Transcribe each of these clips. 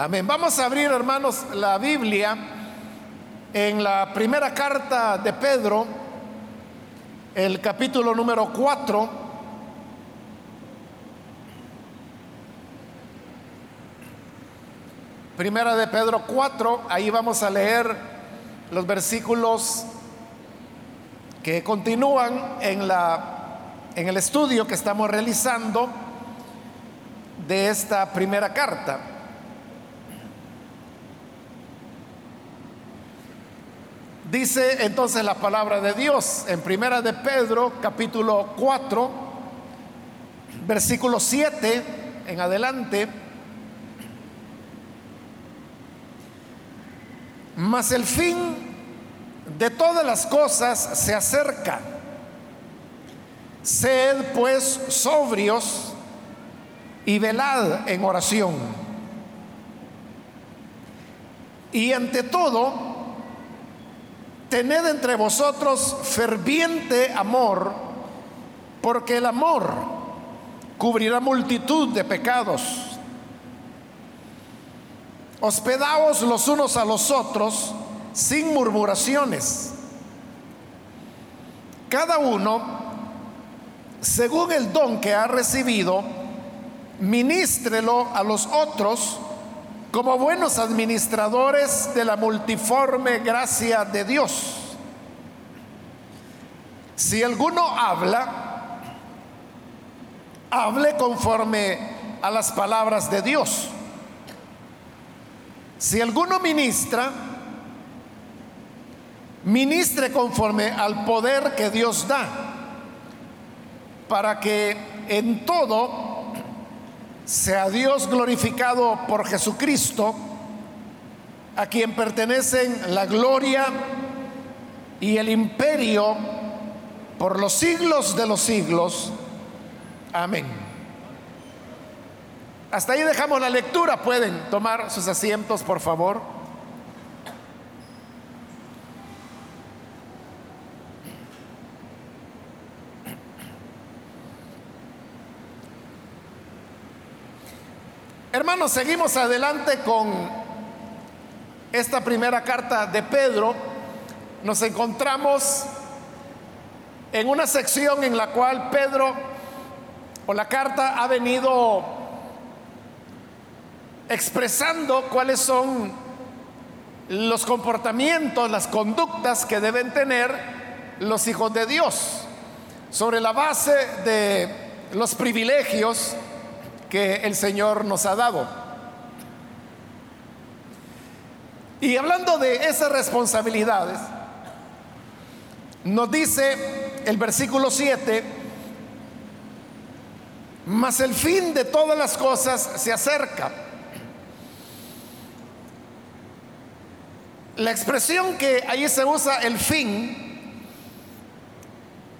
Amén. Vamos a abrir, hermanos, la Biblia en la primera carta de Pedro, el capítulo número 4. Primera de Pedro 4, ahí vamos a leer los versículos que continúan en, la, en el estudio que estamos realizando de esta primera carta. Dice entonces la palabra de Dios en Primera de Pedro, capítulo 4, versículo 7 en adelante. Mas el fin de todas las cosas se acerca. Sed pues sobrios y velad en oración. Y ante todo, tened entre vosotros ferviente amor, porque el amor cubrirá multitud de pecados. Hospedaos los unos a los otros sin murmuraciones. Cada uno, según el don que ha recibido, ministrelo a los otros como buenos administradores de la multiforme gracia de Dios. Si alguno habla, hable conforme a las palabras de Dios. Si alguno ministra, ministre conforme al poder que Dios da, para que en todo sea Dios glorificado por Jesucristo, a quien pertenecen la gloria y el imperio por los siglos de los siglos. Amén. Hasta ahí dejamos la lectura. Pueden tomar sus asientos, por favor. Hermanos, seguimos adelante con esta primera carta de Pedro. Nos encontramos en una sección en la cual Pedro o la carta ha venido expresando cuáles son los comportamientos, las conductas que deben tener los hijos de Dios sobre la base de los privilegios que el Señor nos ha dado. Y hablando de esas responsabilidades, nos dice el versículo 7, mas el fin de todas las cosas se acerca. La expresión que ahí se usa, el fin,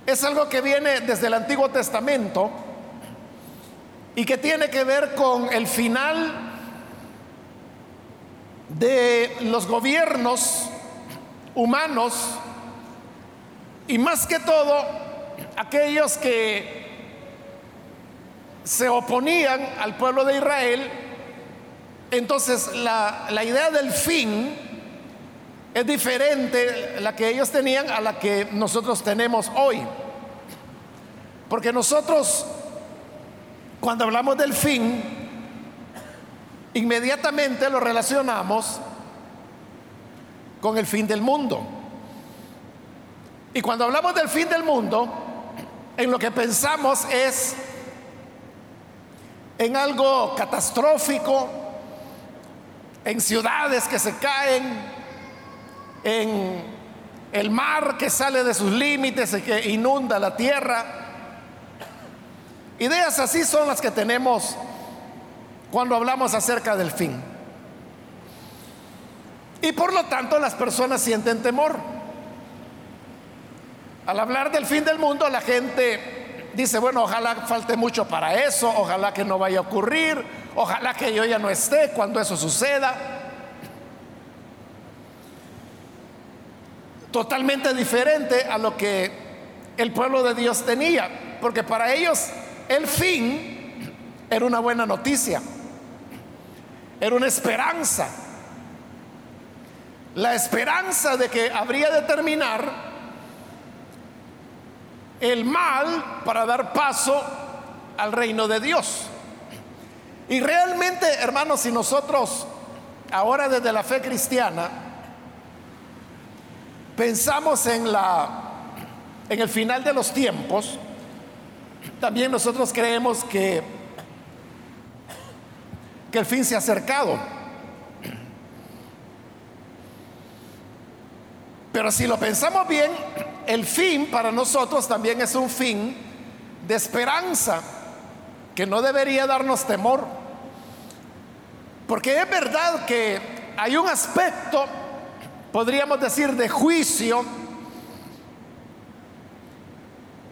es algo que viene desde el Antiguo Testamento y que tiene que ver con el final de los gobiernos humanos y más que todo aquellos que se oponían al pueblo de Israel. Entonces la, la idea del fin es diferente la que ellos tenían a la que nosotros tenemos hoy. Porque nosotros cuando hablamos del fin, inmediatamente lo relacionamos con el fin del mundo. Y cuando hablamos del fin del mundo, en lo que pensamos es en algo catastrófico, en ciudades que se caen, en el mar que sale de sus límites y que inunda la tierra, Ideas así son las que tenemos cuando hablamos acerca del fin. Y por lo tanto las personas sienten temor. Al hablar del fin del mundo, la gente dice, bueno, ojalá falte mucho para eso, ojalá que no vaya a ocurrir, ojalá que yo ya no esté cuando eso suceda. Totalmente diferente a lo que el pueblo de Dios tenía, porque para ellos el fin era una buena noticia. era una esperanza. La esperanza de que habría de terminar el mal para dar paso al reino de Dios. Y realmente, hermanos, si nosotros ahora desde la fe cristiana pensamos en la en el final de los tiempos, también nosotros creemos que que el fin se ha acercado. Pero si lo pensamos bien, el fin para nosotros también es un fin de esperanza que no debería darnos temor. Porque es verdad que hay un aspecto, podríamos decir, de juicio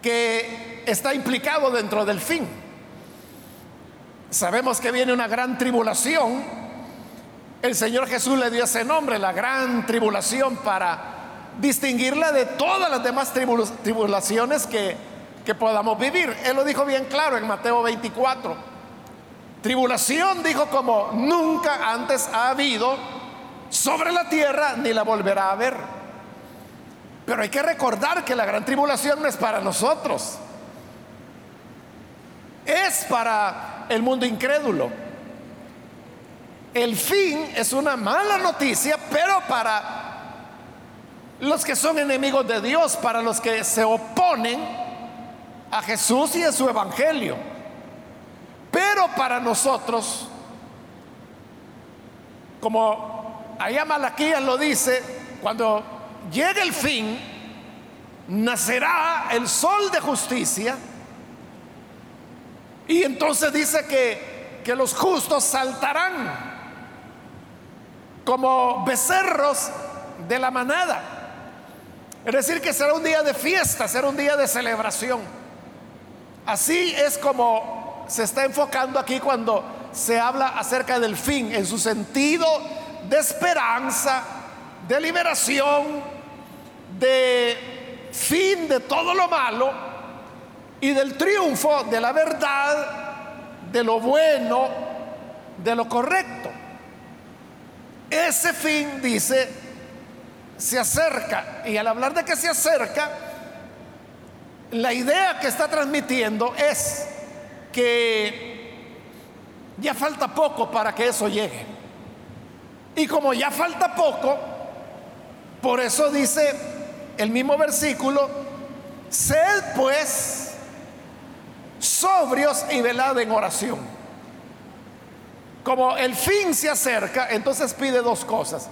que está implicado dentro del fin. Sabemos que viene una gran tribulación. El Señor Jesús le dio ese nombre, la gran tribulación, para distinguirla de todas las demás tribulaciones que, que podamos vivir. Él lo dijo bien claro en Mateo 24. Tribulación, dijo, como nunca antes ha habido sobre la tierra, ni la volverá a haber. Pero hay que recordar que la gran tribulación no es para nosotros. Es para el mundo incrédulo. El fin es una mala noticia, pero para los que son enemigos de Dios, para los que se oponen a Jesús y a su evangelio. Pero para nosotros, como allá Malaquías lo dice, cuando llegue el fin, nacerá el sol de justicia y entonces dice que, que los justos saltarán como becerros de la manada. Es decir, que será un día de fiesta, será un día de celebración. Así es como se está enfocando aquí cuando se habla acerca del fin, en su sentido de esperanza, de liberación, de fin de todo lo malo y del triunfo de la verdad, de lo bueno, de lo correcto. Ese fin, dice, se acerca. Y al hablar de que se acerca, la idea que está transmitiendo es que ya falta poco para que eso llegue. Y como ya falta poco, por eso dice el mismo versículo, sed pues sobrios y velad en oración. Como el fin se acerca, entonces pide dos cosas.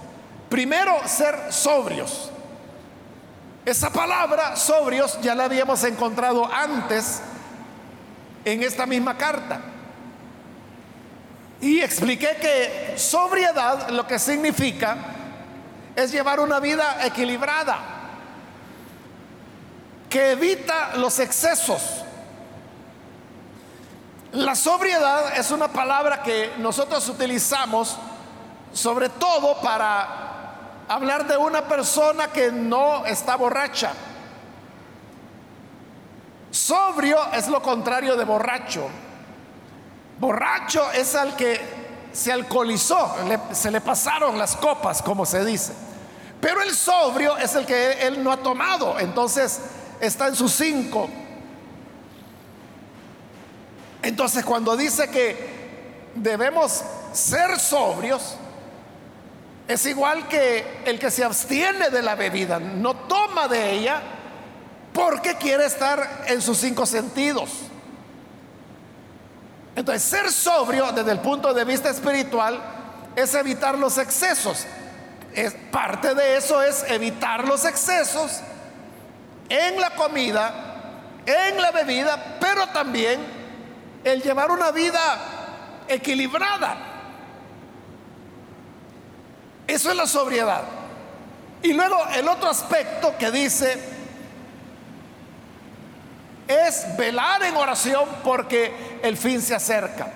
Primero, ser sobrios. Esa palabra, sobrios, ya la habíamos encontrado antes en esta misma carta. Y expliqué que sobriedad lo que significa es llevar una vida equilibrada, que evita los excesos, la sobriedad es una palabra que nosotros utilizamos sobre todo para hablar de una persona que no está borracha. Sobrio es lo contrario de borracho. Borracho es al que se alcoholizó, se le pasaron las copas, como se dice. Pero el sobrio es el que él no ha tomado, entonces está en sus cinco entonces cuando dice que debemos ser sobrios, es igual que el que se abstiene de la bebida, no toma de ella porque quiere estar en sus cinco sentidos. Entonces, ser sobrio desde el punto de vista espiritual es evitar los excesos. Es, parte de eso es evitar los excesos en la comida, en la bebida, pero también el llevar una vida equilibrada. Eso es la sobriedad. Y luego el otro aspecto que dice es velar en oración porque el fin se acerca.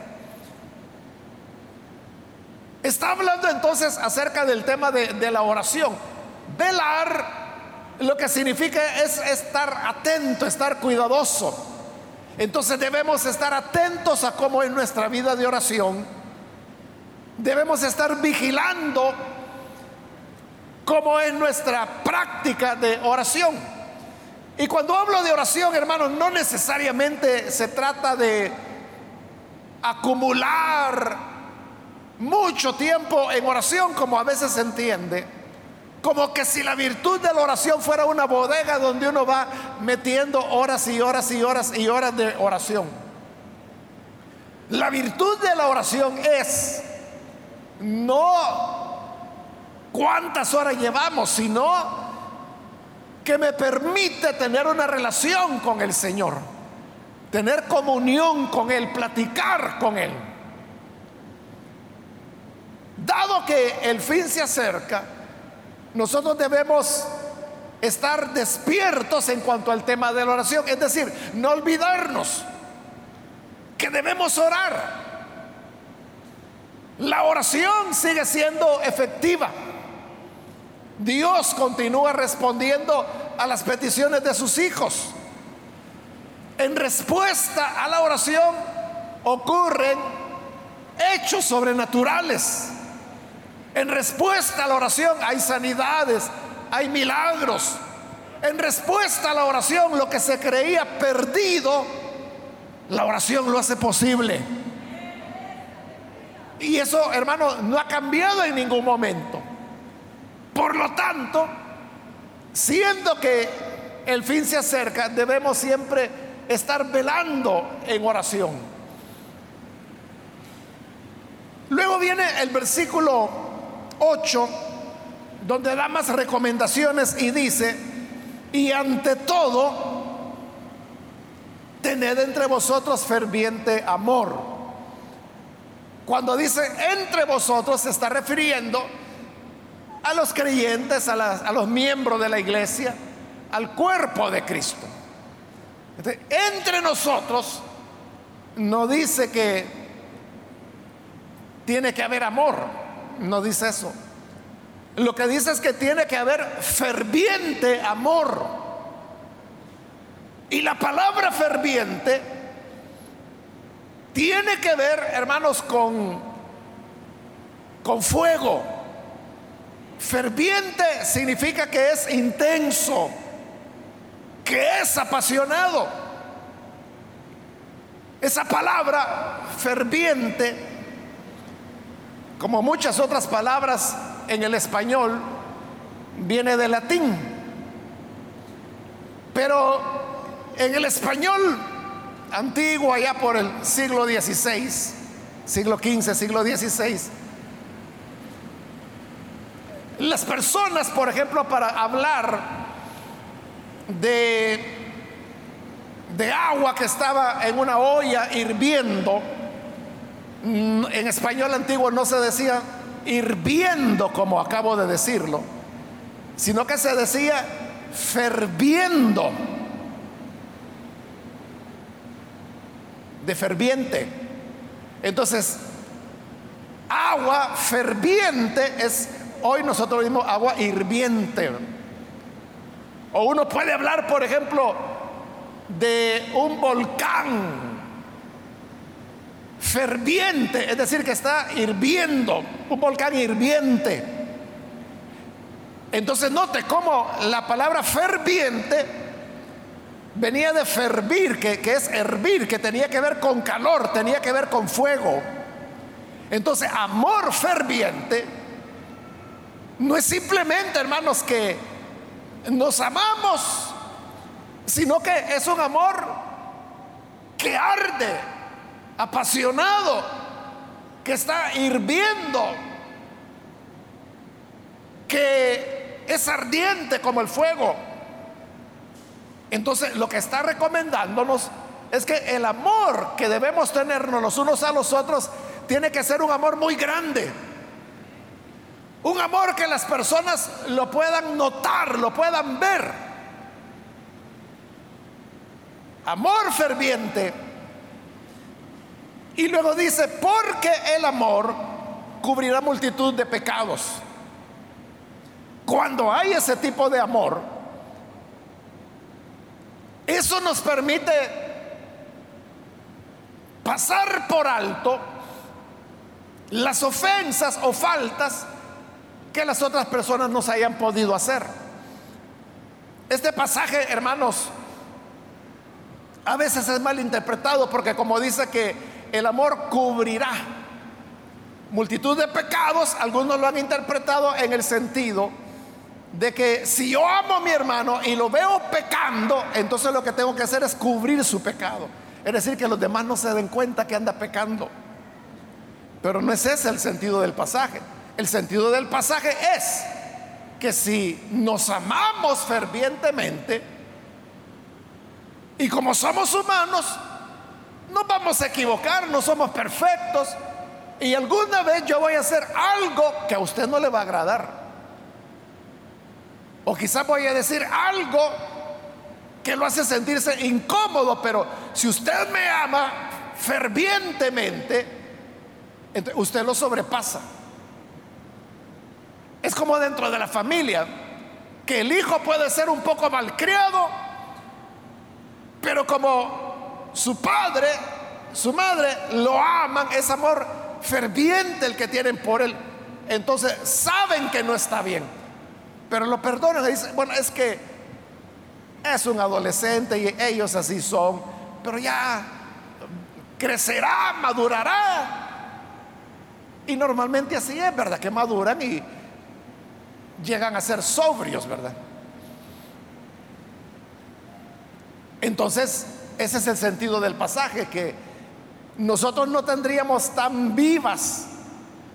Está hablando entonces acerca del tema de, de la oración. Velar lo que significa es estar atento, estar cuidadoso entonces debemos estar atentos a cómo es nuestra vida de oración debemos estar vigilando cómo es nuestra práctica de oración. Y cuando hablo de oración, hermanos, no necesariamente se trata de acumular mucho tiempo en oración, como a veces se entiende, como que si la virtud de la oración fuera una bodega donde uno va metiendo horas y horas y horas y horas de oración. La virtud de la oración es no cuántas horas llevamos, sino que me permite tener una relación con el Señor, tener comunión con Él, platicar con Él. Dado que el fin se acerca, nosotros debemos estar despiertos en cuanto al tema de la oración, es decir, no olvidarnos que debemos orar. La oración sigue siendo efectiva. Dios continúa respondiendo a las peticiones de sus hijos. En respuesta a la oración ocurren hechos sobrenaturales. En respuesta a la oración hay sanidades, hay milagros. En respuesta a la oración, lo que se creía perdido, la oración lo hace posible. Y eso, hermano, no ha cambiado en ningún momento. Por lo tanto, siendo que el fin se acerca, debemos siempre estar velando en oración. Luego viene el versículo 8, donde da más recomendaciones y dice, y ante todo, tened entre vosotros ferviente amor. Cuando dice entre vosotros se está refiriendo a los creyentes, a, los miembros de la iglesia, al cuerpo de Cristo. entre nosotros no dice que tiene que haber amor, no dice eso. Lo que dice es que tiene que haber ferviente amor. Y la palabra ferviente tiene que ver, hermanos, con, con fuego Ferviente significa que es intenso, que es apasionado. Esa palabra ferviente, como muchas otras palabras en el español, viene del latín. Pero en el español antiguo, allá por el siglo XVI, siglo XV, siglo XVI, las personas, por ejemplo, para hablar de, de agua que estaba en una olla hirviendo, en español antiguo no se decía hirviendo como acabo de decirlo, sino que se decía ferviendo, de ferviente. Entonces, agua ferviente es Hoy nosotros vimos agua hirviente. O uno puede hablar, por ejemplo, de un volcán ferviente, es decir, que está hirviendo, un volcán hirviente. Entonces note cómo la palabra ferviente venía de fervir, que, que, es hervir, que tenía que ver con calor, tenía que ver con fuego. Entonces, amor ferviente no es simplemente, hermanos, que nos amamos, sino que es un amor que arde, apasionado, que está hirviendo, que es ardiente como el fuego. Entonces, lo que está recomendándonos es que el amor que debemos tenernos los unos a los otros tiene que ser un amor muy grande un amor que las personas lo puedan notar, lo puedan ver. Amor ferviente. Y luego dice, porque el amor cubrirá multitud de pecados. Cuando hay ese tipo de amor, eso nos permite pasar por alto las ofensas o faltas que las otras personas nos hayan podido hacer. Este pasaje, hermanos, a veces es mal interpretado porque como dice que el amor cubrirá multitud de pecados, algunos lo han interpretado en el sentido de que si yo amo a mi hermano y lo veo pecando, entonces lo que tengo que hacer es cubrir su pecado. Es decir, que los demás no se den cuenta que anda pecando. Pero no es ese el sentido del pasaje. El sentido del pasaje es que si nos amamos fervientemente y como somos humanos, no vamos a equivocar, no somos perfectos y alguna vez yo voy a hacer algo que a usted no le va a agradar. O quizás voy a decir algo que lo hace sentirse incómodo, pero si usted me ama fervientemente, usted lo sobrepasa. Es como dentro de la familia, que el hijo puede ser un poco malcriado, pero como su padre, su madre lo aman, es amor ferviente el que tienen por él, entonces saben que no está bien pero lo perdonan y dicen, bueno, es que es un adolescente y ellos así son, pero ya crecerá, madurará. Y normalmente así es, ¿verdad? Que maduran y llegan a ser sobrios, ¿verdad? Entonces, ese es el sentido del pasaje, que nosotros no tendríamos tan vivas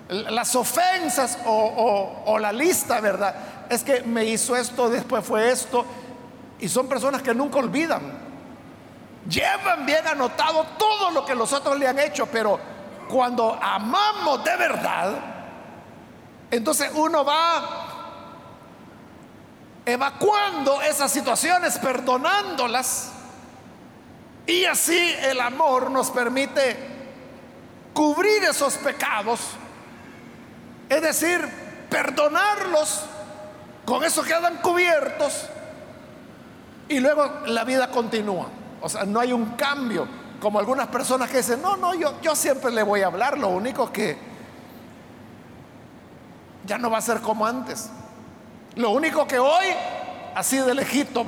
las ofensas o, la lista, ¿verdad? es que me hizo esto, después fue esto. Y son personas que nunca olvidan. Llevan bien anotado todo lo que los otros le han hecho, pero cuando amamos de verdad, entonces uno va evacuando esas situaciones, perdonándolas. Y así el amor nos permite cubrir esos pecados, es decir, perdonarlos con eso quedan cubiertos y luego la vida continúa. O sea, no hay un cambio. Como algunas personas que dicen, no, no, yo, yo siempre le voy a hablar, lo único que ya no va a ser como antes. Lo único que hoy, así de lejito,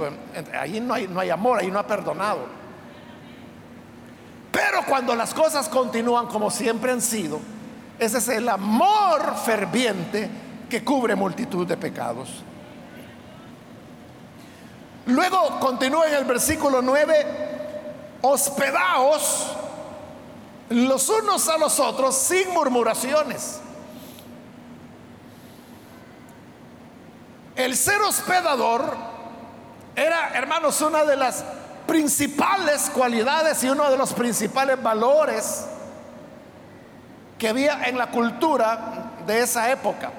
ahí no hay, no hay amor, ahí no ha perdonado. Pero cuando las cosas continúan como siempre han sido, ese es el amor ferviente que cubre multitud de pecados. Luego continúa en el versículo 9, hospedaos los unos a los otros sin murmuraciones. El ser hospedador era, hermanos, una de las principales cualidades y uno de los principales valores que había en la cultura de esa época.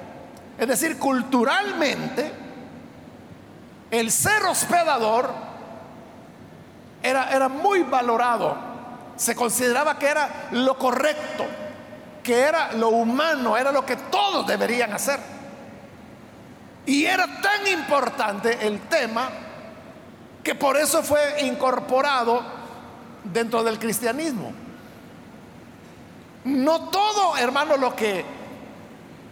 Es decir, culturalmente, el ser hospedador era, era muy valorado. Se consideraba que era lo correcto, que era lo humano, era lo que todos deberían hacer. Y era tan importante el tema que por eso fue incorporado dentro del cristianismo. No todo, hermano, lo que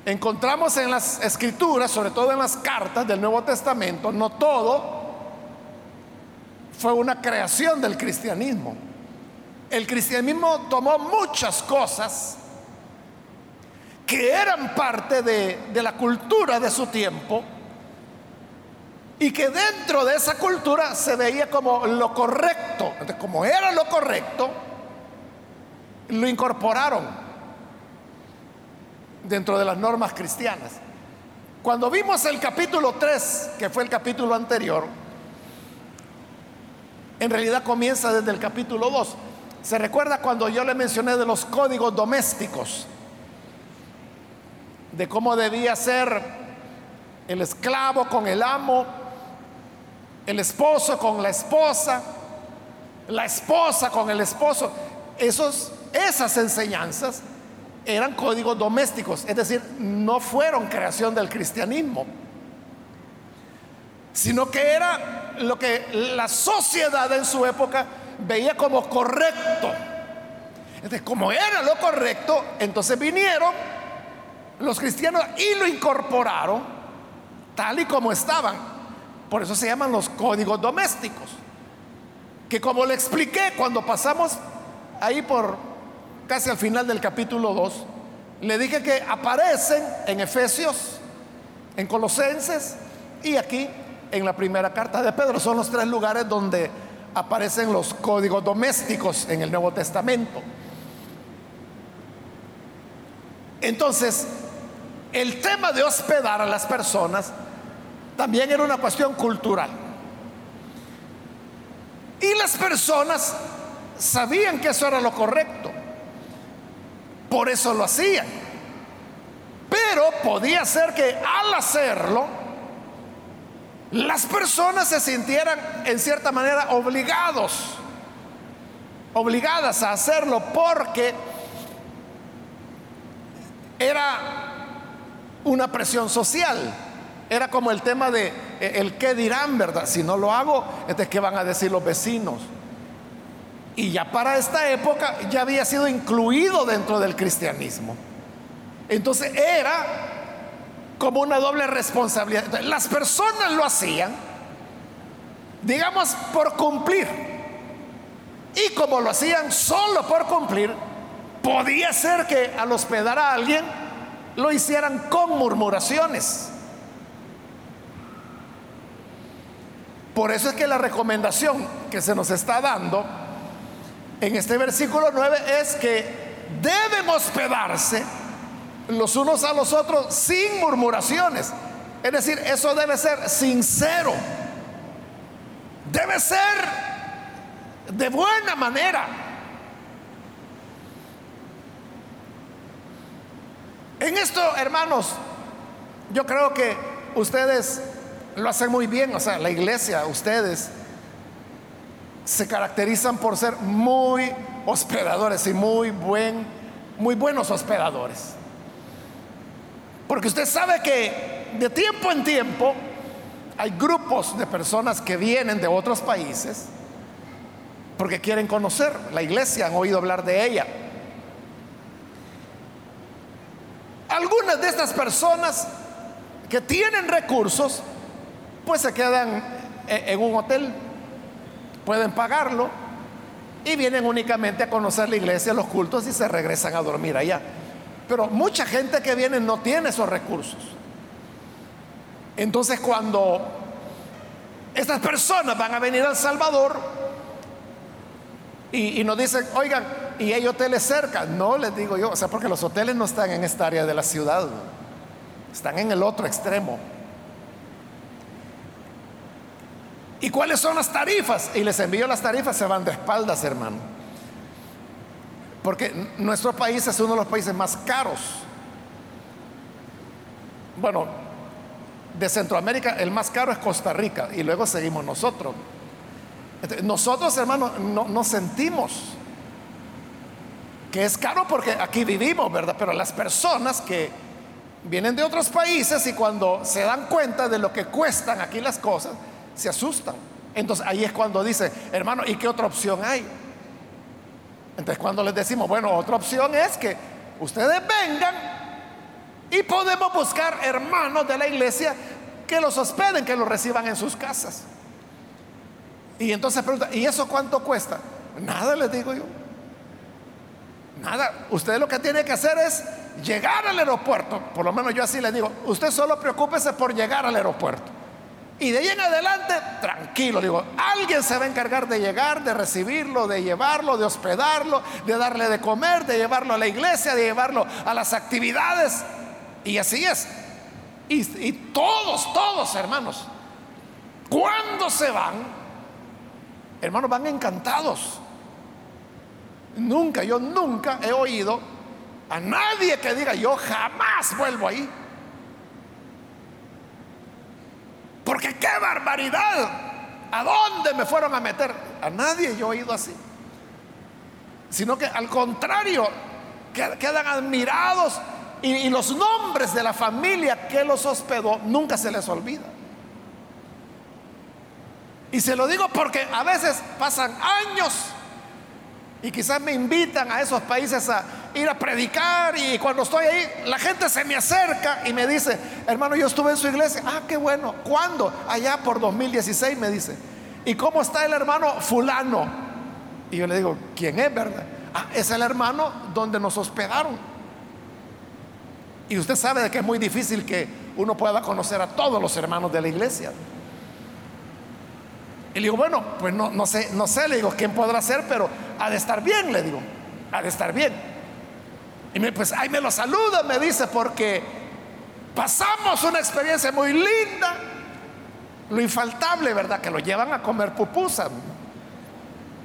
encontramos en las escrituras, sobre todo en las cartas del Nuevo Testamento, no todo fue una creación del cristianismo. El cristianismo tomó muchas cosas que eran parte de, de la cultura de su tiempo y que dentro de esa cultura se veía como lo correcto. Como era lo correcto, lo incorporaron dentro de las normas cristianas. Cuando vimos el capítulo 3, que fue el capítulo anterior, en realidad comienza desde el capítulo 2. ¿Se recuerda cuando yo le mencioné de los códigos domésticos? De cómo debía ser el esclavo con el amo, el esposo con la esposa, la esposa con el esposo. Esos, esas enseñanzas eran códigos domésticos, es decir, no fueron creación del cristianismo, sino que era lo que la sociedad en su época veía como correcto. Entonces, como era lo correcto, entonces vinieron los cristianos y lo incorporaron tal y como estaban. Por eso se llaman los códigos domésticos. Que como le expliqué cuando pasamos ahí por casi al final del capítulo 2, le dije que aparecen en Efesios, en Colosenses y aquí en la primera carta de Pedro. Son los tres lugares donde aparecen los códigos domésticos en el Nuevo Testamento. Entonces, el tema de hospedar a las personas también era una cuestión cultural. Y las personas sabían que eso era lo correcto. Por eso lo hacían. Pero podía ser que al hacerlo, las personas se sintieran en cierta manera obligados, obligadas a hacerlo porque era una presión social. Era como el tema de eh, el qué dirán, ¿verdad? Si no lo hago, entonces qué van a decir los vecinos. Y ya para esta época ya había sido incluido dentro del cristianismo. Entonces era como una doble responsabilidad. las personas lo hacían, digamos, por cumplir. Y como lo hacían solo por cumplir, podía ser que al hospedar a alguien lo hicieran con murmuraciones. Por eso es que la recomendación que se nos está dando en este versículo 9 es que deben hospedarse los unos a los otros sin murmuraciones. Es decir, eso debe ser sincero. Debe ser de buena manera. En esto, hermanos, yo creo que ustedes lo hacen muy bien, o sea, la iglesia, ustedes se caracterizan por ser muy hospedadores y muy buen muy buenos hospedadores. Porque usted sabe que de tiempo en tiempo hay grupos de personas que vienen de otros países porque quieren conocer la iglesia, han oído hablar de ella. Algunas de estas personas que tienen recursos, pues se quedan en un hotel, pueden pagarlo y vienen únicamente a conocer la iglesia, los cultos y se regresan a dormir allá. Pero mucha gente que viene no tiene esos recursos. Entonces cuando estas personas van a venir al Salvador y, nos dicen, oigan, ¿y hay hoteles cerca? No, les digo yo, o sea, porque los hoteles no están en esta área de la ciudad, están en el otro extremo. ¿Y cuáles son las tarifas? Y les envío las tarifas, se van de espaldas, hermano. Porque nuestro país es uno de los países más caros. Bueno, de Centroamérica el más caro es Costa Rica y luego seguimos nosotros. Nosotros, hermanos, no, no sentimos que es caro porque aquí vivimos, ¿verdad? Pero las personas que vienen de otros países y cuando se dan cuenta de lo que cuestan aquí las cosas, se asustan. Entonces ahí es cuando dice, hermano, ¿y qué otra opción hay? Entonces cuando les decimos, bueno, otra opción es que ustedes vengan y podemos buscar hermanos de la iglesia que los hospeden, que los reciban en sus casas. Y entonces pregunta, ¿y eso cuánto cuesta? Nada les digo yo. Nada, usted lo que tiene que hacer es llegar al aeropuerto. Por lo menos yo así le digo, usted solo preocúpese por llegar al aeropuerto. Y de ahí en adelante, tranquilo, digo, alguien se va a encargar de llegar, de recibirlo, de llevarlo, de hospedarlo, de darle de comer, de llevarlo a la iglesia, de llevarlo a las actividades. Y así es. Y, todos, todos, hermanos, cuando se van, hermanos, van encantados. Nunca, yo nunca he oído a nadie que diga, yo jamás vuelvo ahí. Porque qué barbaridad. ¿A dónde me fueron a meter? A nadie yo he oído así. Sino que al contrario, quedan admirados y, los nombres de la familia que los hospedó nunca se les olvida. Y se lo digo porque a veces pasan años Y quizás me invitan a esos países a ir a predicar y cuando estoy ahí, la gente se me acerca y me dice, hermano, yo estuve en su iglesia. Ah, qué bueno. ¿Cuándo? Allá por 2016 me dice. ¿Y cómo está el hermano fulano? Y yo le digo, ¿quién es, verdad? Ah, es el hermano donde nos hospedaron. Y usted sabe que es muy difícil que uno pueda conocer a todos los hermanos de la iglesia. Y le digo, bueno, pues no, no sé, no sé, le digo, ¿quién podrá ser? Pero ha de estar bien, le digo, ha de estar bien. Y me, pues ahí me lo saluda, me dice, porque pasamos una experiencia muy linda. Lo infaltable, ¿verdad? Que lo llevan a comer pupusa.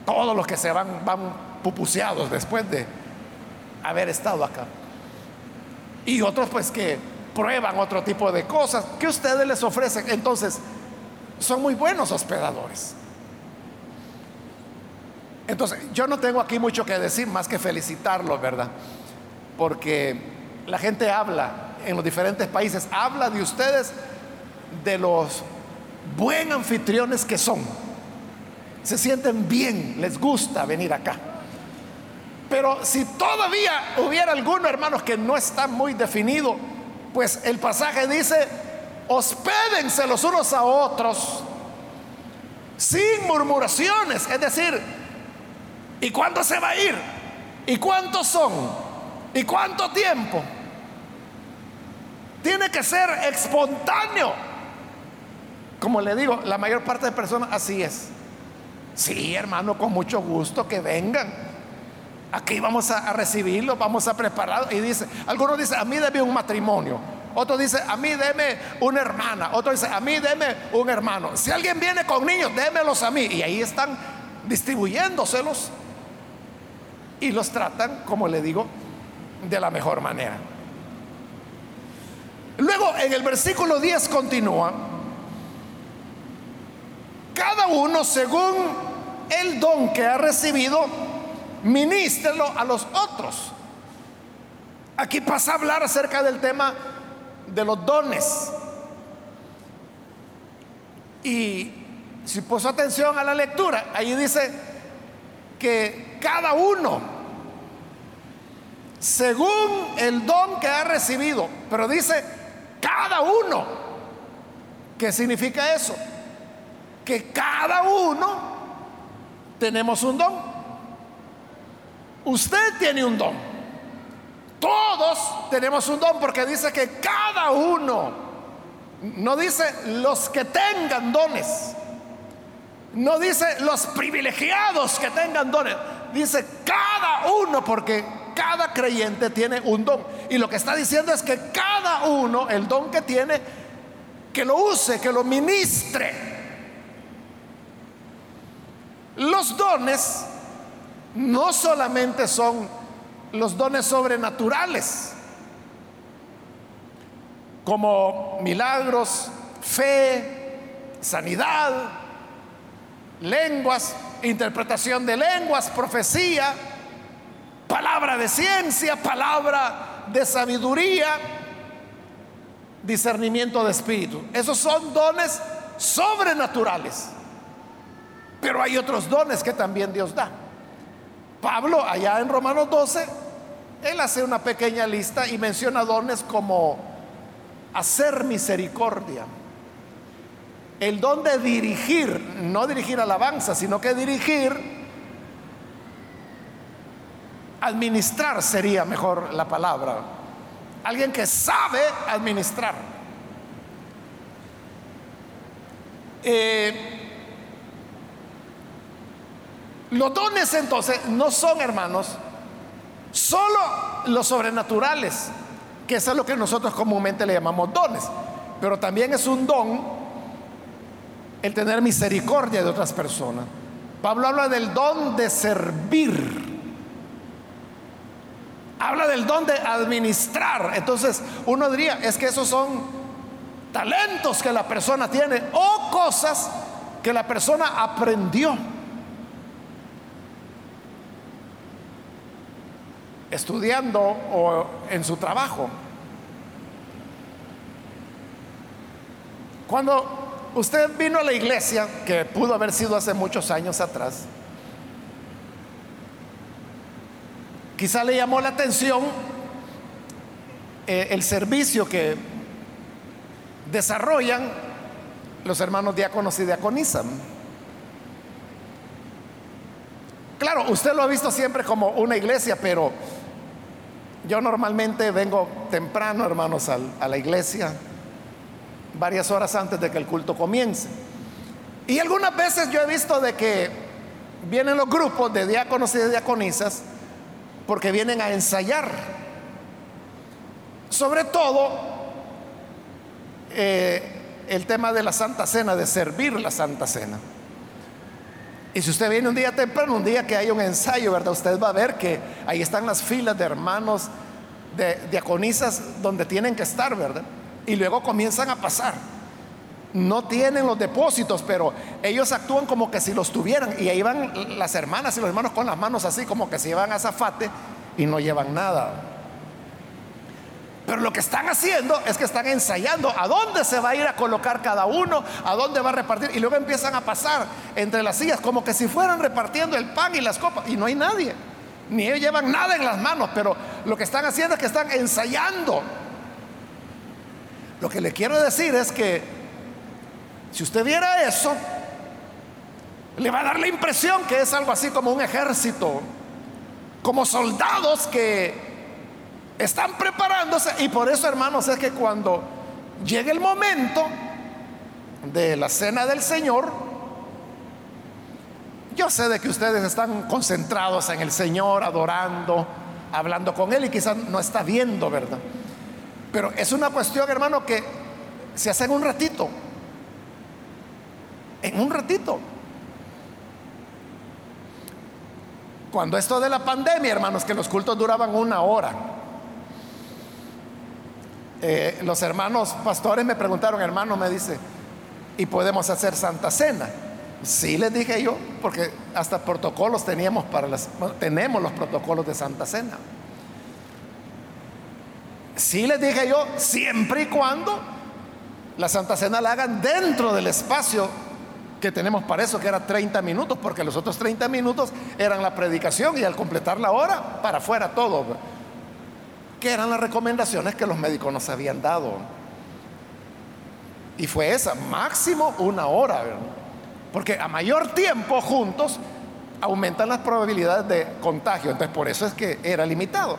Todos los que se van van pupuseados después de haber estado acá. Y otros pues que prueban otro tipo de cosas que ustedes les ofrecen. Entonces, son muy buenos hospedadores. Entonces, yo no tengo aquí mucho que decir más que felicitarlos, ¿verdad? Porque la gente habla en los diferentes países, habla de ustedes de los buen anfitriones que son. Se sienten bien, les gusta venir acá. Pero si todavía hubiera algunos hermanos que no están muy definidos, pues el pasaje dice, hospédense los unos a otros sin murmuraciones. Es decir, ¿y cuándo se va a ir? ¿Y cuántos son? ¿Y cuánto tiempo? Tiene que ser espontáneo. Como le digo, la mayor parte de personas así es. Sí, hermano, con mucho gusto que vengan. Aquí vamos a, recibirlo, vamos a prepararlo. Y dice, algunos dicen, a mí debe un matrimonio. Otro dice, a mí deme una hermana. Otro dice, a mí deme un hermano. Si alguien viene con niños, démelos a mí. Y ahí están distribuyéndoselos. Y los tratan, como le digo, de la mejor manera. Luego en el versículo 10 continúa, cada uno según el don que ha recibido, ministrelo a los otros. Aquí pasa a hablar acerca del tema de los dones. Y si puso atención a la lectura, ahí dice que cada uno, según el don que ha recibido, pero dice cada uno, ¿qué significa eso? Que cada uno tenemos un don. Usted tiene un don. Todos tenemos un don porque dice que cada uno, no dice los que tengan dones, no dice los privilegiados que tengan dones, dice cada uno porque cada creyente tiene un don. Y lo que está diciendo es que cada uno, el don que tiene, que lo use, que lo ministre. Los dones no solamente son los dones sobrenaturales, como milagros, fe, sanidad, lenguas, interpretación de lenguas, profecía, palabra de ciencia, palabra de sabiduría, discernimiento de espíritu. Esos son dones sobrenaturales. Pero hay otros dones que también Dios da. Pablo, allá en Romanos 12, él hace una pequeña lista y menciona dones como hacer misericordia, el don de dirigir, no dirigir alabanza, sino que dirigir, administrar sería mejor la palabra, alguien que sabe administrar. Eh, los dones entonces no son, hermanos, solo los sobrenaturales, que es lo que nosotros comúnmente le llamamos dones, pero también es un don el tener misericordia de otras personas. Pablo habla del don de servir. Habla del don de administrar. Entonces uno diría, es que esos son talentos que la persona tiene o cosas que la persona aprendió. Estudiando o en su trabajo. Cuando usted vino a la iglesia, que pudo haber sido hace muchos años atrás, quizá le llamó la atención eh, el servicio que desarrollan los hermanos diáconos y diaconisas. Claro, usted lo ha visto siempre como una iglesia, pero yo normalmente vengo temprano, hermanos, a la iglesia, varias horas antes de que el culto comience. Y algunas veces yo he visto de que vienen los grupos de diáconos y de diaconisas porque vienen a ensayar. Sobre todo eh, el tema de la Santa Cena, de servir la Santa Cena. Y si usted viene un día temprano, un día que hay un ensayo, ¿verdad? Usted va a ver que ahí están las filas de hermanos, de diaconisas, donde tienen que estar, ¿verdad? Y luego comienzan a pasar. No tienen los depósitos, pero ellos actúan como que si los tuvieran. Y ahí van las hermanas y los hermanos con las manos así, como que se llevan a y no llevan nada. Pero lo que están haciendo es que están ensayando a dónde se va a ir a colocar cada uno, a dónde va a repartir. Y luego empiezan a pasar entre las sillas como que si fueran repartiendo el pan y las copas. Y no hay nadie. Ni ellos llevan nada en las manos, pero lo que están haciendo es que están ensayando. Lo que le quiero decir es que si usted viera eso, le va a dar la impresión que es algo así como un ejército, como soldados que están preparándose y por eso, hermanos, es que cuando llegue el momento de la cena del Señor, yo sé de que ustedes están concentrados en el Señor, adorando, hablando con Él y quizás no está viendo, ¿verdad? Pero es una cuestión, hermano, que se hace en un ratito. En un ratito. Cuando esto de la pandemia, hermanos, que los cultos duraban una hora. Eh, los hermanos pastores me preguntaron, hermano, me dice, ¿y podemos hacer Santa Cena? Sí, les dije yo, porque hasta protocolos teníamos para las, tenemos los protocolos de Santa Cena. Sí, les dije yo, siempre y cuando la Santa Cena la hagan dentro del espacio que tenemos para eso, que era 30 minutos, porque los otros 30 minutos eran la predicación y al completar la hora, para afuera todo que eran las recomendaciones que los médicos nos habían dado. Y fue esa, máximo una hora, porque a mayor tiempo juntos aumentan las probabilidades de contagio, entonces por eso es que era limitado.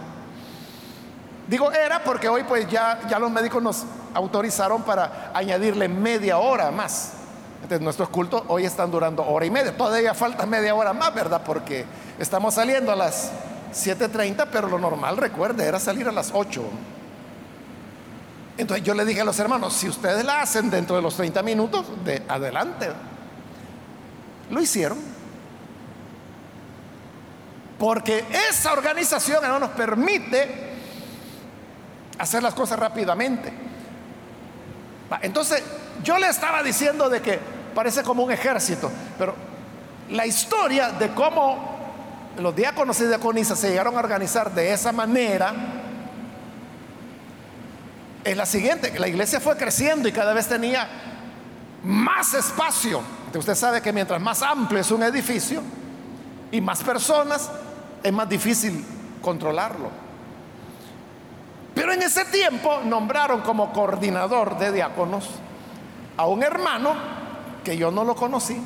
Digo era porque hoy pues ya, ya los médicos nos autorizaron para añadirle media hora más. Entonces nuestros cultos hoy están durando hora y media. Todavía falta media hora más, ¿verdad? Porque estamos saliendo a las 7.30, pero lo normal, recuerde, era salir a las 8. Entonces yo le dije a los hermanos, si ustedes la hacen dentro de los 30 minutos, de adelante. Lo hicieron. Porque esa organización, hermanos, permite hacer las cosas rápidamente. Entonces, yo le estaba diciendo de que parece como un ejército, pero la historia de cómo los diáconos y diaconisas se llegaron a organizar de esa manera, es la siguiente, la iglesia fue creciendo y cada vez tenía más espacio. usted sabe que mientras más amplio es un edificio y más personas, es más difícil controlarlo. Pero en ese tiempo nombraron como coordinador de diáconos a un hermano que yo no lo conocí,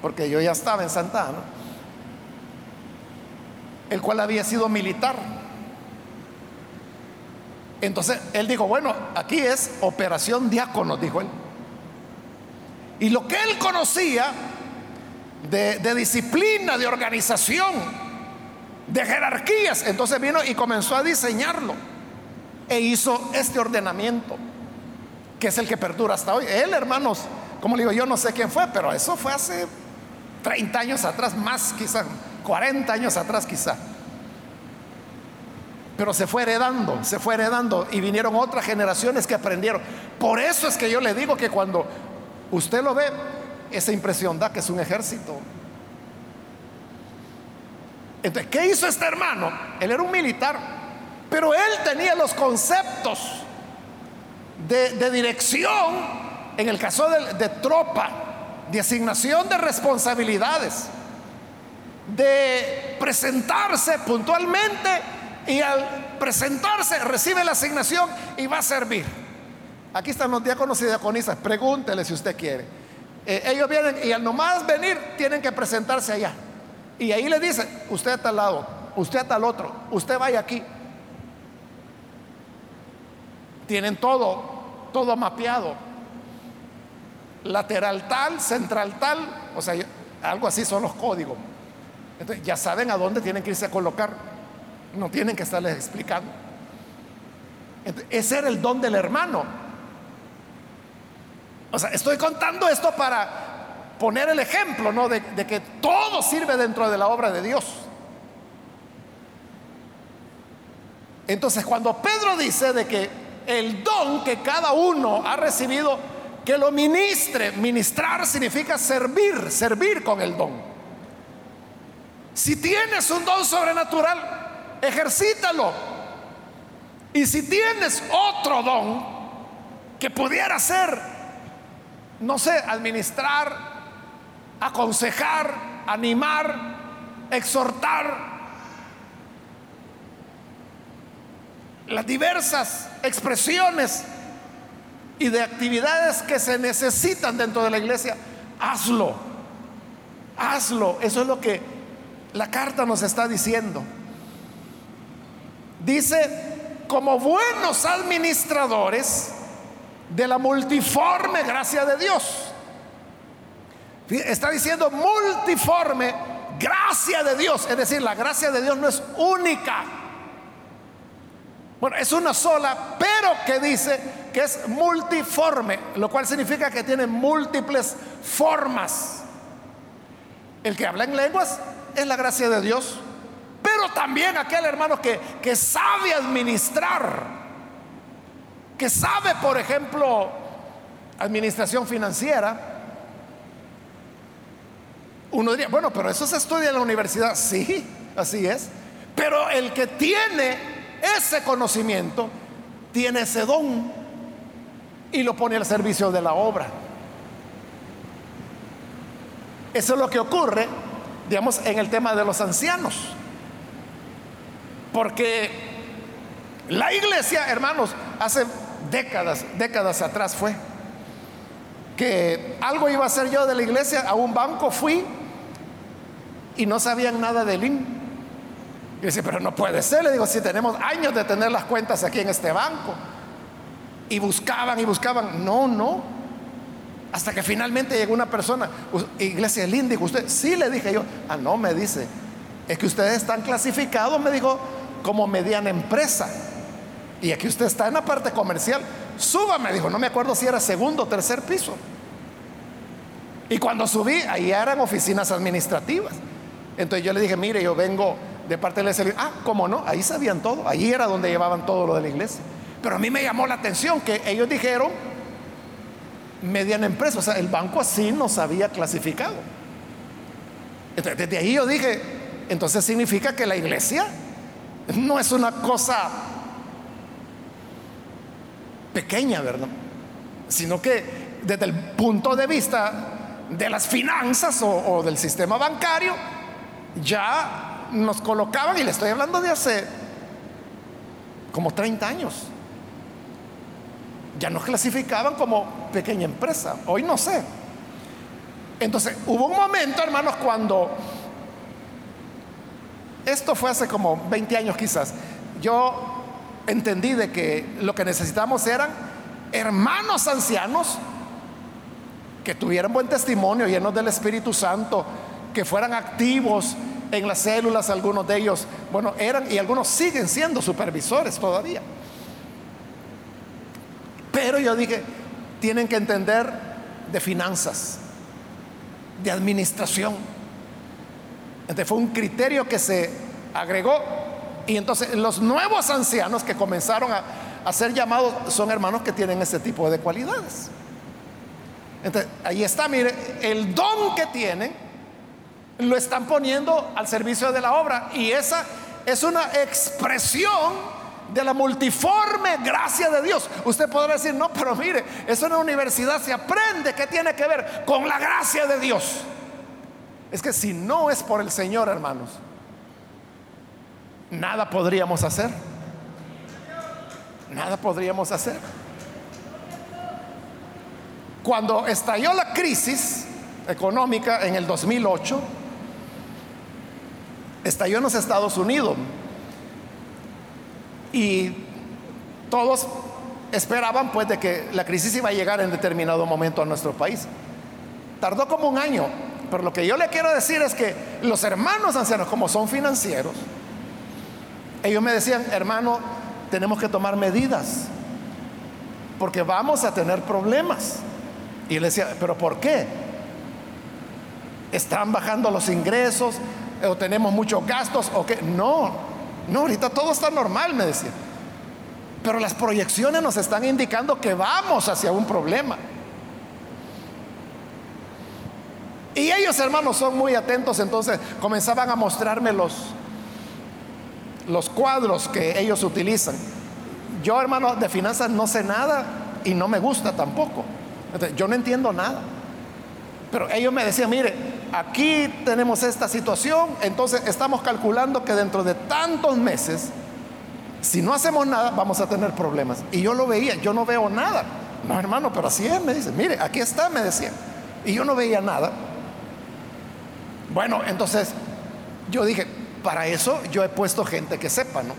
porque yo ya estaba en Santa Ana el cual había sido militar. Entonces él dijo, bueno, aquí es operación diácono, dijo él. Y lo que él conocía de, disciplina, de organización, de jerarquías, entonces vino y comenzó a diseñarlo e hizo este ordenamiento, que es el que perdura hasta hoy. Él, hermanos, como le digo, yo no sé quién fue, pero eso fue hace 30 años atrás, más quizás 40 años atrás quizá. Pero se fue heredando, se fue heredando y vinieron otras generaciones que aprendieron. Por eso es que yo le digo que cuando usted lo ve, esa impresión da que es un ejército. Entonces, ¿qué hizo este hermano? Él era un militar, pero él tenía los conceptos de, dirección, en el caso de tropa, de asignación de responsabilidades de presentarse puntualmente y al presentarse recibe la asignación y va a servir. Aquí están los diáconos y diaconisas, pregúntele si usted quiere. Eh, ellos vienen y al nomás venir tienen que presentarse allá. Y ahí le dicen, usted está al lado, usted está al otro, usted vaya aquí. Tienen todo, todo mapeado. Lateral tal, central tal, o sea, algo así son los códigos. Entonces ya saben a dónde tienen que irse a colocar. No tienen que estarles explicando. ese era el don del hermano. O sea, estoy contando esto para poner el ejemplo, ¿no? De, de que todo sirve dentro de la obra de Dios. Entonces, cuando Pedro dice de que el don que cada uno ha recibido, que lo ministre, ministrar significa servir, servir con el don. Si tienes un don sobrenatural, ejercítalo. Y si tienes otro don que pudiera ser, no sé, administrar, aconsejar, animar, exhortar, las diversas expresiones y de actividades que se necesitan dentro de la iglesia, hazlo. Hazlo. Eso es lo que la carta nos está diciendo. Dice, como buenos administradores de la multiforme gracia de Dios. Está diciendo multiforme gracia de Dios. Es decir, la gracia de Dios no es única. Bueno, es una sola, pero que dice que es multiforme, lo cual significa que tiene múltiples formas. El que habla en lenguas es la gracia de Dios, pero también aquel hermano que, que sabe administrar, que sabe, por ejemplo, administración financiera. Uno diría, bueno, pero eso se estudia en la universidad. Sí, así es. Pero el que tiene ese conocimiento, tiene ese don y lo pone al servicio de la obra. Eso es lo que ocurre, digamos, en el tema de los ancianos. Porque la iglesia, hermanos, hace décadas, décadas atrás fue, que algo iba a hacer yo de la iglesia, a un banco fui y no sabían nada del IN. Y dice, pero no puede ser. Le digo, si tenemos años de tener las cuentas aquí en este banco. Y buscaban y buscaban. No, no. Hasta que finalmente llegó una persona, iglesia linda, y usted, sí le dije yo, ah, no, me dice, es que ustedes están clasificados, me dijo, como mediana empresa. Y aquí usted está en la parte comercial, suba, me dijo, no me acuerdo si era segundo o tercer piso. Y cuando subí, ahí eran oficinas administrativas. Entonces yo le dije, mire, yo vengo de parte de la iglesia. Ah, ¿cómo no? Ahí sabían todo. Ahí era donde llevaban todo lo de la iglesia. Pero a mí me llamó la atención que ellos dijeron mediana empresa. O sea, el banco así nos había clasificado. Entonces, desde ahí yo dije, entonces significa que la iglesia no es una cosa pequeña, ¿verdad? Sino que desde el punto de vista de las finanzas o, o del sistema bancario, ya nos colocaban, y le estoy hablando de hace como 30 años, ya nos clasificaban como pequeña empresa. Hoy no sé. Entonces, hubo un momento, hermanos, cuando esto fue hace como 20 años quizás, yo entendí de que lo que necesitamos eran hermanos ancianos que tuvieran buen testimonio, llenos del Espíritu Santo, que fueran activos en las células, algunos de ellos, bueno, eran y algunos siguen siendo supervisores todavía. Pero yo dije, tienen que entender de finanzas, de administración. Entonces fue un criterio que se agregó y entonces los nuevos ancianos que comenzaron a, ser llamados son hermanos que tienen ese tipo de cualidades. Entonces, ahí está, mire, el don que tienen lo están poniendo al servicio de la obra. Y esa es una expresión de la multiforme gracia de Dios. Usted podrá decir, no, pero mire, eso en la universidad se aprende. ¿Qué tiene que ver con la gracia de Dios? Es que si no es por el Señor, hermanos, nada podríamos hacer. Nada podríamos hacer. Cuando estalló la crisis económica en el 2008, estalló en los Estados Unidos y todos esperaban pues de que la crisis iba a llegar en determinado momento a nuestro país. Tardó como un año, pero lo que yo le quiero decir es que los hermanos ancianos, como son financieros, ellos me decían, hermano, tenemos que tomar medidas, porque vamos a tener problemas. Y le decía, ¿pero por qué? ¿Están bajando los ingresos? ¿O tenemos muchos gastos? ¿O qué? No, no, ahorita todo está normal, me decía. Pero las proyecciones nos están indicando que vamos hacia un problema. Y ellos, hermanos, son muy atentos, entonces comenzaban a mostrarme los, los cuadros que ellos utilizan. Yo, hermano, de finanzas no sé nada y no me gusta tampoco. yo no entiendo nada. Pero ellos me decían, mire, aquí tenemos esta situación, entonces estamos calculando que dentro de tantos meses, si no hacemos nada, vamos a tener problemas. Y yo lo veía, yo no veo nada. No, hermano, pero así es, me dice, mire, aquí está, me decía. Y yo no veía nada. Bueno, entonces yo dije, para eso yo he puesto gente que sepa, ¿no?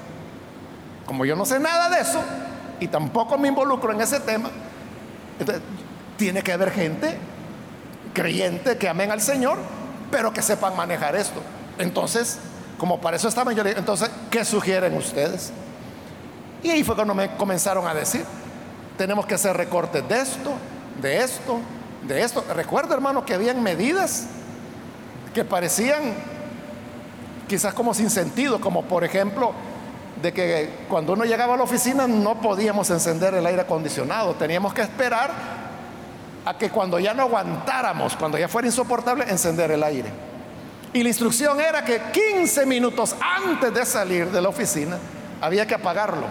Como yo no sé nada de eso y tampoco me involucro en ese tema, entonces tiene que haber gente creyente que amen al Señor, pero que sepan manejar esto. Entonces, como para eso estaban, yo entonces, ¿qué sugieren ustedes? Y ahí fue cuando me comenzaron a decir, tenemos que hacer recortes de esto, de esto, de esto. Recuerdo, hermano, que habían medidas que parecían quizás como sin sentido, como por ejemplo de que cuando uno llegaba a la oficina no podíamos encender el aire acondicionado, teníamos que esperar a que cuando ya no aguantáramos, cuando ya fuera insoportable, encender el aire. Y la instrucción era que 15 minutos antes de salir de la oficina había que apagarlo.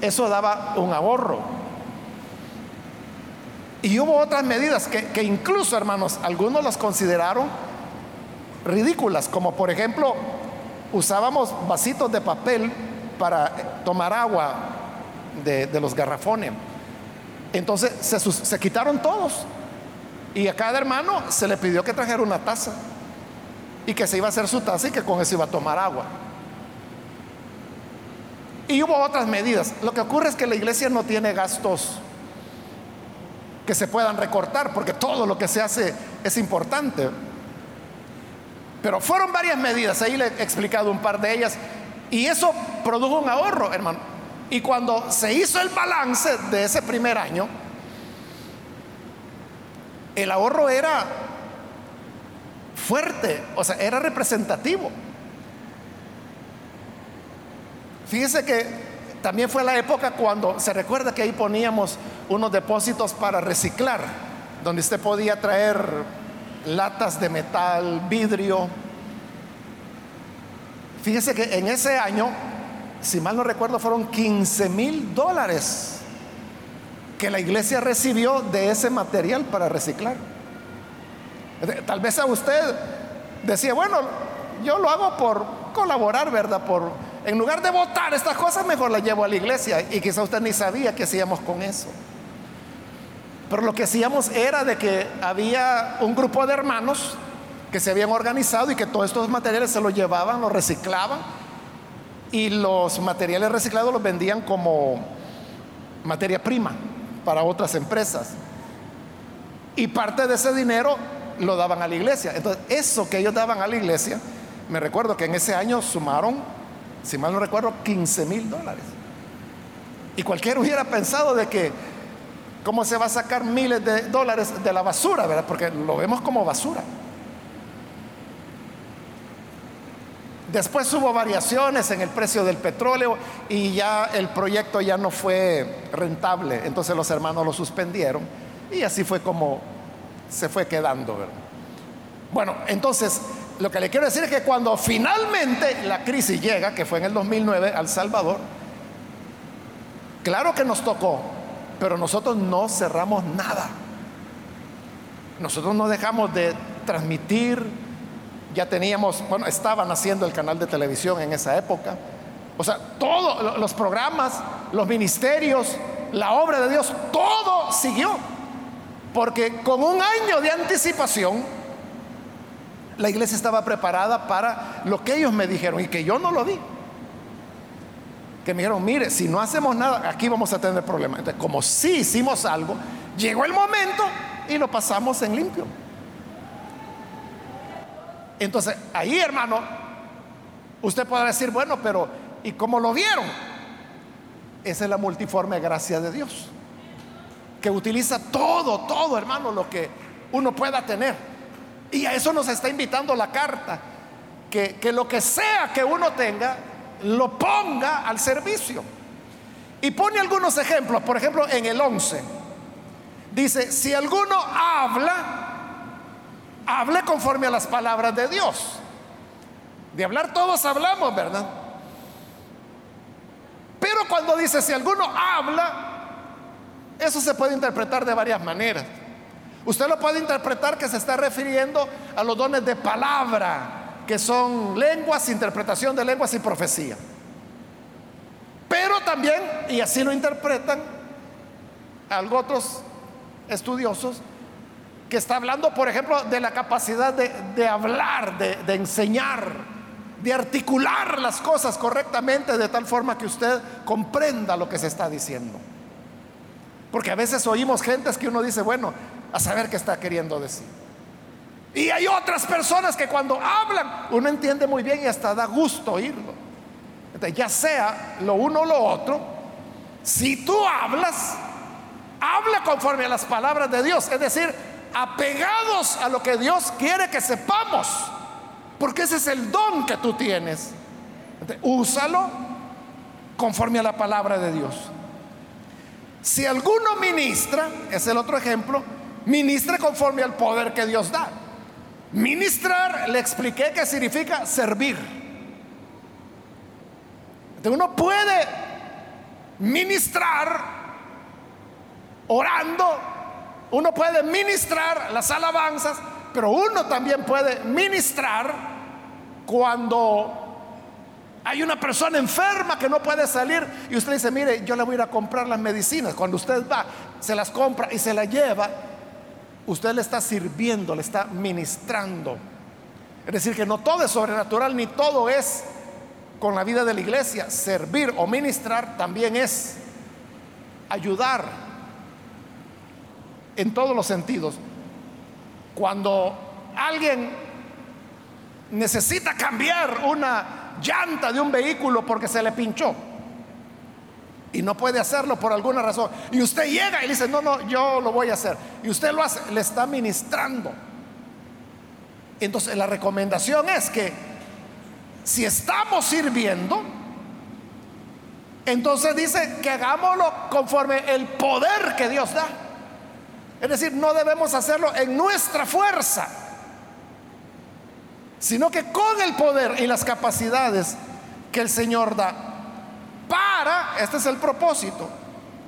eso daba un ahorro. Y hubo otras medidas que, incluso, hermanos, algunos las consideraron ridículas, como por ejemplo, usábamos vasitos de papel para tomar agua de, los garrafones. Entonces se, se, quitaron todos. Y a cada hermano se le pidió que trajera una taza. Y que se iba a hacer su taza y que con eso iba a tomar agua. Y hubo otras medidas. Lo que ocurre es que la iglesia no tiene gastos que se puedan recortar, porque todo lo que se hace es importante. Pero fueron varias medidas, ahí le he explicado un par de ellas, y eso produjo un ahorro, hermano. Y cuando se hizo el balance de ese primer año, el ahorro era fuerte, o sea, era representativo. Fíjese que también fue la época cuando se recuerda que ahí poníamos unos depósitos para reciclar, donde usted podía traer latas de metal, vidrio. Fíjese que en ese año, si mal no recuerdo, fueron 15 mil dólares que la iglesia recibió de ese material para reciclar. Tal vez a usted decía, bueno, yo lo hago por colaborar, ¿verdad? Por, en lugar de votar estas cosas, mejor las llevo a la iglesia. Y quizá usted ni sabía qué hacíamos con eso. Pero lo que hacíamos era de que había un grupo de hermanos que se habían organizado y que todos estos materiales se los llevaban, los reciclaban y los materiales reciclados los vendían como materia prima para otras empresas. Y parte de ese dinero lo daban a la iglesia. Entonces, eso que ellos daban a la iglesia, me recuerdo que en ese año sumaron, si mal no recuerdo, 15 mil dólares. Y cualquiera hubiera pensado de que ¿Cómo se va a sacar miles de dólares de la basura, verdad? Porque lo vemos como basura. Después hubo variaciones en el precio del petróleo y ya el proyecto ya no fue rentable. Entonces los hermanos lo suspendieron y así fue como se fue quedando. Bueno, entonces lo que le quiero decir es que cuando finalmente la crisis llega, que fue en el 2009 al Salvador, claro que nos tocó pero nosotros no cerramos nada. Nosotros no dejamos de transmitir, ya teníamos, bueno, estaban haciendo el canal de televisión en esa época. O sea, todos los programas, los ministerios, la obra de Dios, todo siguió. Porque con un año de anticipación, la iglesia estaba preparada para lo que ellos me dijeron y que yo no lo di. Que me dijeron, mire, si no hacemos nada, aquí vamos a tener problemas. Entonces, como si hicimos algo, llegó el momento y lo pasamos en limpio. Entonces, ahí, hermano, usted podrá decir, bueno, pero ¿y cómo lo vieron? Esa es la multiforme gracia de Dios, que utiliza todo, todo, hermano, lo que uno pueda tener. Y a eso nos está invitando la carta, que, que lo que sea que uno tenga, lo ponga al servicio. Y pone algunos ejemplos, por ejemplo, en el 11. Dice, si alguno habla, hable conforme a las palabras de Dios. De hablar todos hablamos, ¿verdad? Pero cuando dice si alguno habla, eso se puede interpretar de varias maneras. Usted lo puede interpretar que se está refiriendo a los dones de palabra, que son lenguas, interpretación de lenguas y profecía. Pero también, y así lo interpretan algo otros estudiosos, que está hablando, por ejemplo, de la capacidad de, hablar, de, de enseñar, de articular las cosas correctamente de tal forma que usted comprenda lo que se está diciendo. Porque a veces oímos gentes que uno dice, bueno, a saber qué está queriendo decir. Y hay otras personas que cuando hablan, uno entiende muy bien y hasta da gusto oírlo. Ya sea lo uno o lo otro, si tú hablas, habla conforme a las palabras de Dios. Es decir, apegados a lo que Dios quiere que sepamos, porque ese es el don que tú tienes. úsalo conforme a la palabra de Dios. Si alguno ministra, es el otro ejemplo, ministre conforme al poder que Dios da. Ministrar, le expliqué que significa servir. uno puede ministrar orando uno puede ministrar las alabanzas, pero uno también puede ministrar cuando hay una persona enferma que no puede salir y usted dice, mire, yo le voy a ir a comprar las medicinas. Cuando usted va, se las compra y se las lleva, usted le está sirviendo, le está ministrando. Es decir, que no todo es sobrenatural ni todo es con la vida de la iglesia. Servir o ministrar también es ayudar en todos los sentidos. Cuando alguien necesita cambiar una llanta de un vehículo porque se le pinchó y no puede hacerlo por alguna razón, y usted llega y dice, no, no, yo lo voy a hacer, y usted lo hace, le está ministrando. Entonces la recomendación es que si estamos sirviendo, entonces dice que hagámoslo conforme el poder que Dios da. Es decir, no debemos hacerlo en nuestra fuerza, sino que con el poder y las capacidades que el Señor da. Para, este es el propósito,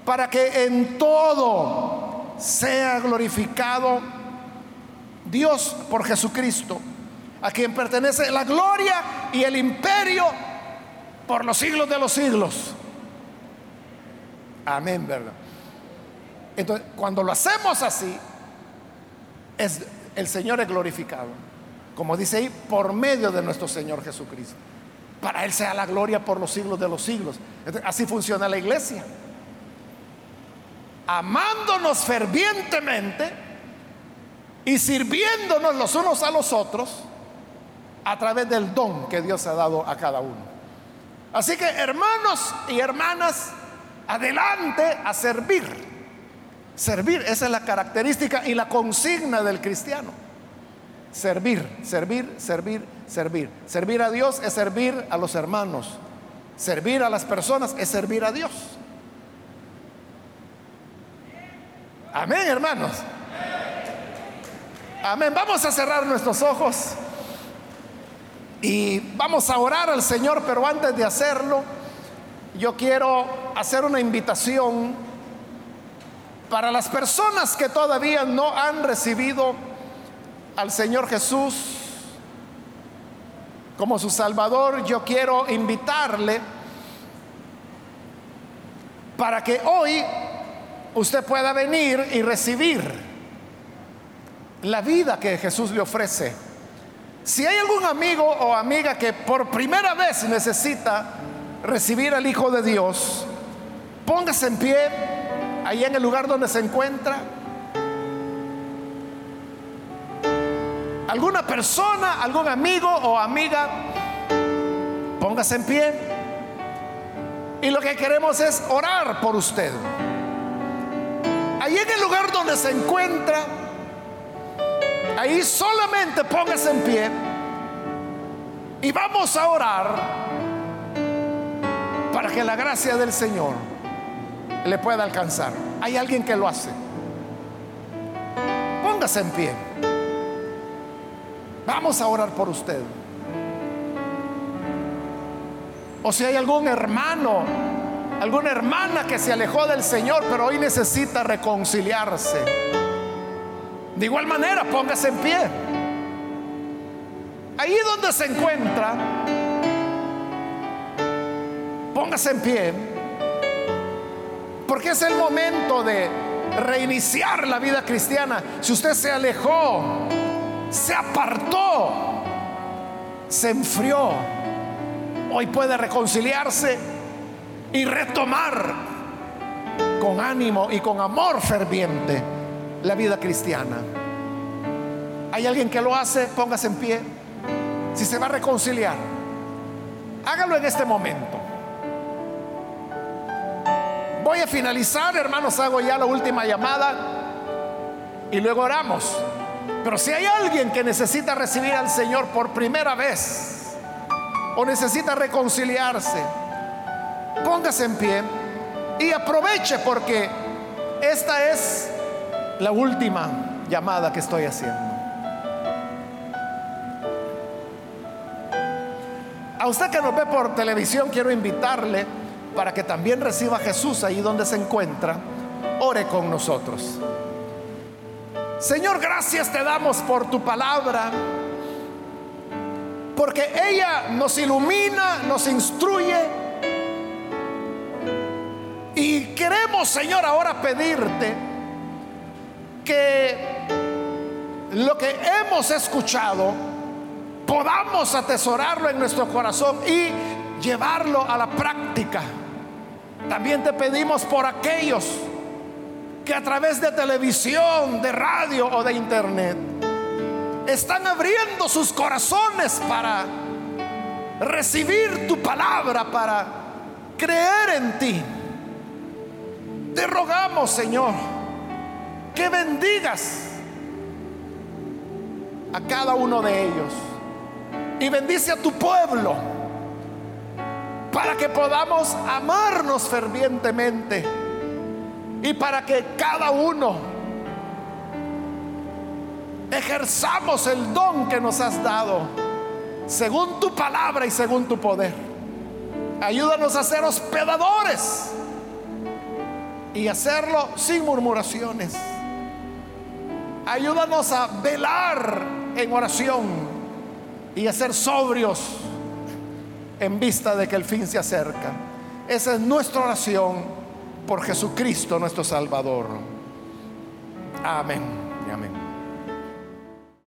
para que en todo sea glorificado Dios por Jesucristo, a quien pertenece la gloria y el imperio por los siglos de los siglos. Amén, ¿verdad? Entonces, cuando lo hacemos así, es, el Señor es glorificado. Como dice ahí, por medio de nuestro Señor Jesucristo. Para Él sea la gloria por los siglos de los siglos. así funciona la iglesia. Amándonos fervientemente y sirviéndonos los unos a los otros a través del don que Dios ha dado a cada uno. Así que hermanos y hermanas, adelante a servir Servir, esa es la característica y la consigna del cristiano. Servir, servir, servir, servir. Servir a Dios es servir a los hermanos. Servir a las personas es servir a Dios. Amén, hermanos. Amén. Vamos a cerrar nuestros ojos y vamos a orar al Señor, pero antes de hacerlo, yo quiero hacer una invitación para las personas que todavía no han recibido al Señor Jesús como su Salvador, yo quiero invitarle para que hoy usted pueda venir y recibir la vida que Jesús le ofrece. Si hay algún amigo o amiga que por primera vez necesita recibir al Hijo de Dios, póngase en pie ahí en el lugar donde se encuentra. Alguna persona, algún amigo o amiga, póngase en pie. Y lo que queremos es orar por usted. Ahí en el lugar donde se encuentra, ahí solamente póngase en pie y vamos a orar para que la gracia del Señor le pueda alcanzar. Hay alguien que lo hace. Póngase en pie. Vamos a orar por usted. O si hay algún hermano, alguna hermana que se alejó del Señor, pero hoy necesita reconciliarse. De igual manera, póngase en pie. Ahí donde se encuentra, póngase en pie. Porque es el momento de reiniciar la vida cristiana. Si usted se alejó, se apartó, se enfrió, hoy puede reconciliarse y retomar con ánimo y con amor ferviente la vida cristiana. ¿Hay alguien que lo hace? Póngase en pie. Si se va a reconciliar, hágalo en este momento. Voy a finalizar, hermanos, hago ya la última llamada y luego oramos. Pero si hay alguien que necesita recibir al Señor por primera vez o necesita reconciliarse, póngase en pie y aproveche porque esta es la última llamada que estoy haciendo. A usted que nos ve por televisión, quiero invitarle para que también reciba a Jesús ahí donde se encuentra. Ore con nosotros. Señor, gracias te damos por tu palabra, porque ella nos ilumina, nos instruye. Y queremos, Señor, ahora pedirte que lo que hemos escuchado podamos atesorarlo en nuestro corazón y llevarlo a la práctica. También te pedimos por aquellos que a través de televisión, de radio o de internet están abriendo sus corazones para recibir tu palabra, para creer en ti. Te rogamos, Señor, que bendigas a cada uno de ellos y bendice a tu pueblo para que podamos amarnos fervientemente y para que cada uno ejerzamos el don que nos has dado según tu palabra y según tu poder. Ayúdanos a ser hospedadores y hacerlo sin murmuraciones. Ayúdanos a velar en oración y a ser sobrios en vista de que el fin se acerca. Esa es nuestra oración por Jesucristo nuestro Salvador. Amén amén.